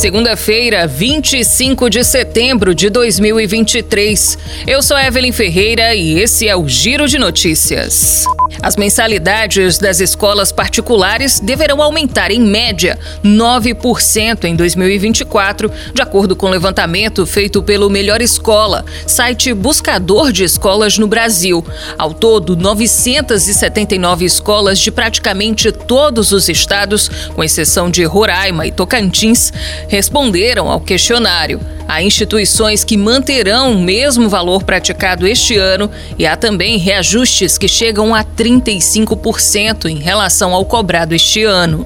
Segunda-feira, 25 de setembro de 2023. Eu sou Evelyn Ferreira e esse é o Giro de Notícias. As mensalidades das escolas particulares deverão aumentar em média 9% em 2024, de acordo com o levantamento feito pelo Melhor Escola, site buscador de escolas no Brasil. Ao todo, 979 escolas de praticamente todos os estados, com exceção de Roraima e Tocantins, responderam ao questionário. Há instituições que manterão o mesmo valor praticado este ano e há também reajustes que chegam a 35% em relação ao cobrado este ano.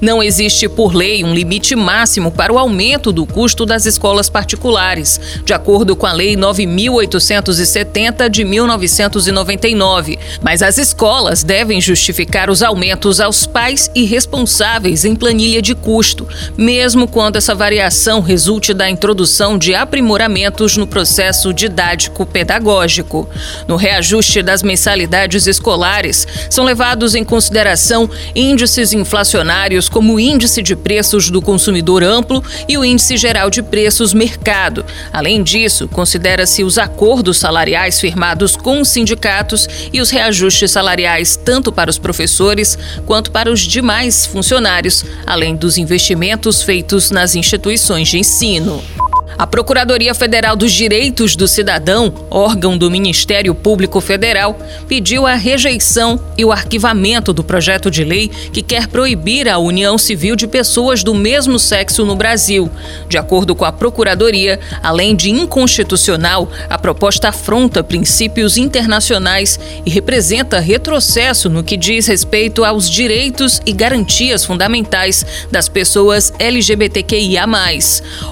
Não existe, por lei, um limite máximo para o aumento do custo das escolas particulares, de acordo com a Lei 9.870 de 1999. Mas as escolas devem justificar os aumentos aos pais e responsáveis em planilha de custo, mesmo quando essa variação resulte da introdução de aprimoramentos no processo didático-pedagógico. No reajuste das mensalidades escolares, são levados em consideração índices inflacionários como o Índice de Preços do Consumidor Amplo e o Índice Geral de Preços Mercado. Além disso, considera-se os acordos salariais firmados com os sindicatos e os reajustes salariais tanto para os professores quanto para os demais funcionários, além dos investimentos feitos nas instituições de ensino. A Procuradoria Federal dos Direitos do Cidadão, órgão do Ministério Público Federal, pediu a rejeição e o arquivamento do projeto de lei que quer proibir a união civil de pessoas do mesmo sexo no Brasil. De acordo com a Procuradoria, além de inconstitucional, a proposta afronta princípios internacionais e representa retrocesso no que diz respeito aos direitos e garantias fundamentais das pessoas LGBTQIA.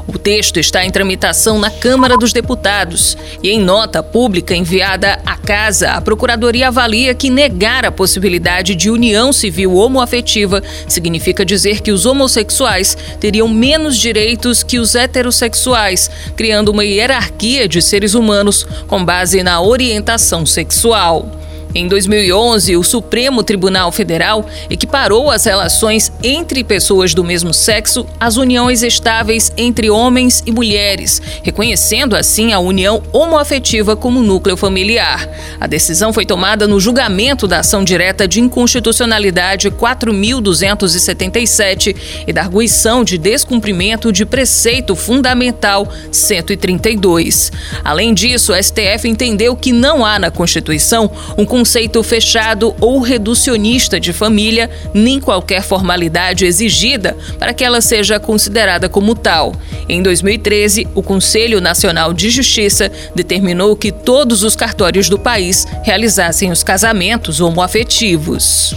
O texto está em tramitação na Câmara dos Deputados. E em nota pública enviada à Casa, a Procuradoria avalia que negar a possibilidade de união civil homoafetiva significa dizer que os homossexuais teriam menos direitos que os heterossexuais, criando uma hierarquia de seres humanos com base na orientação sexual. Em 2011, o Supremo Tribunal Federal equiparou as relações entre pessoas do mesmo sexo às uniões estáveis entre homens e mulheres, reconhecendo assim a união homoafetiva como núcleo familiar. A decisão foi tomada no julgamento da ação direta de inconstitucionalidade 4.277 e da arguição de descumprimento de preceito fundamental 132. Além disso, o STF entendeu que não há na Constituição um conceito fechado ou reducionista de família, nem qualquer formalidade exigida para que ela seja considerada como tal. Em 2013, o Conselho Nacional de Justiça determinou que todos os cartórios do país realizassem os casamentos homoafetivos.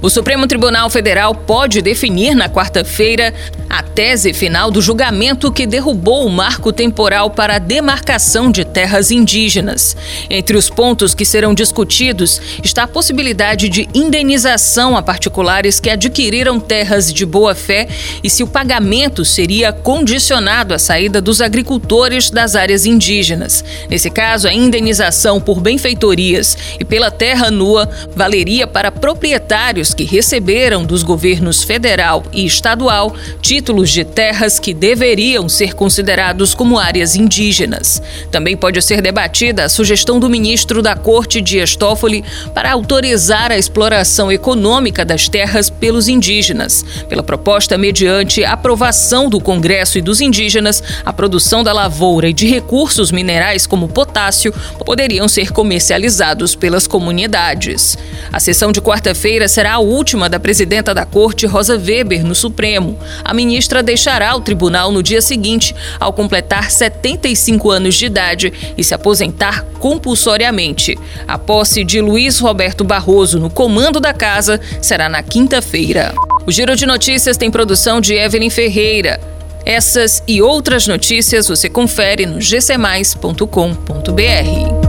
O Supremo Tribunal Federal pode definir na quarta-feira a tese final do julgamento que derrubou o marco temporal para a demarcação de terras indígenas. Entre os pontos que serão discutidos está a possibilidade de indenização a particulares que adquiriram terras de boa-fé e se o pagamento seria condicionado à saída dos agricultores das áreas indígenas. Nesse caso, a indenização por benfeitorias e pela terra nua valeria para proprietários que receberam dos governos federal e estadual títulos de terras que deveriam ser considerados como áreas indígenas. Também pode ser debatida a sugestão do ministro da Corte Dias Toffoli para autorizar a exploração econômica das terras pelos indígenas. Pela proposta mediante aprovação do Congresso e dos indígenas, a produção da lavoura e de recursos minerais como potássio poderiam ser comercializados pelas comunidades. A sessão de quarta-feira a última da presidenta da Corte, Rosa Weber, no Supremo. A ministra deixará o tribunal no dia seguinte, ao completar 75 anos de idade e se aposentar compulsoriamente. A posse de Luiz Roberto Barroso no comando da casa será na quinta-feira. O Giro de Notícias tem produção de Evelyn Ferreira. Essas e outras notícias você confere no gcmais.com.br.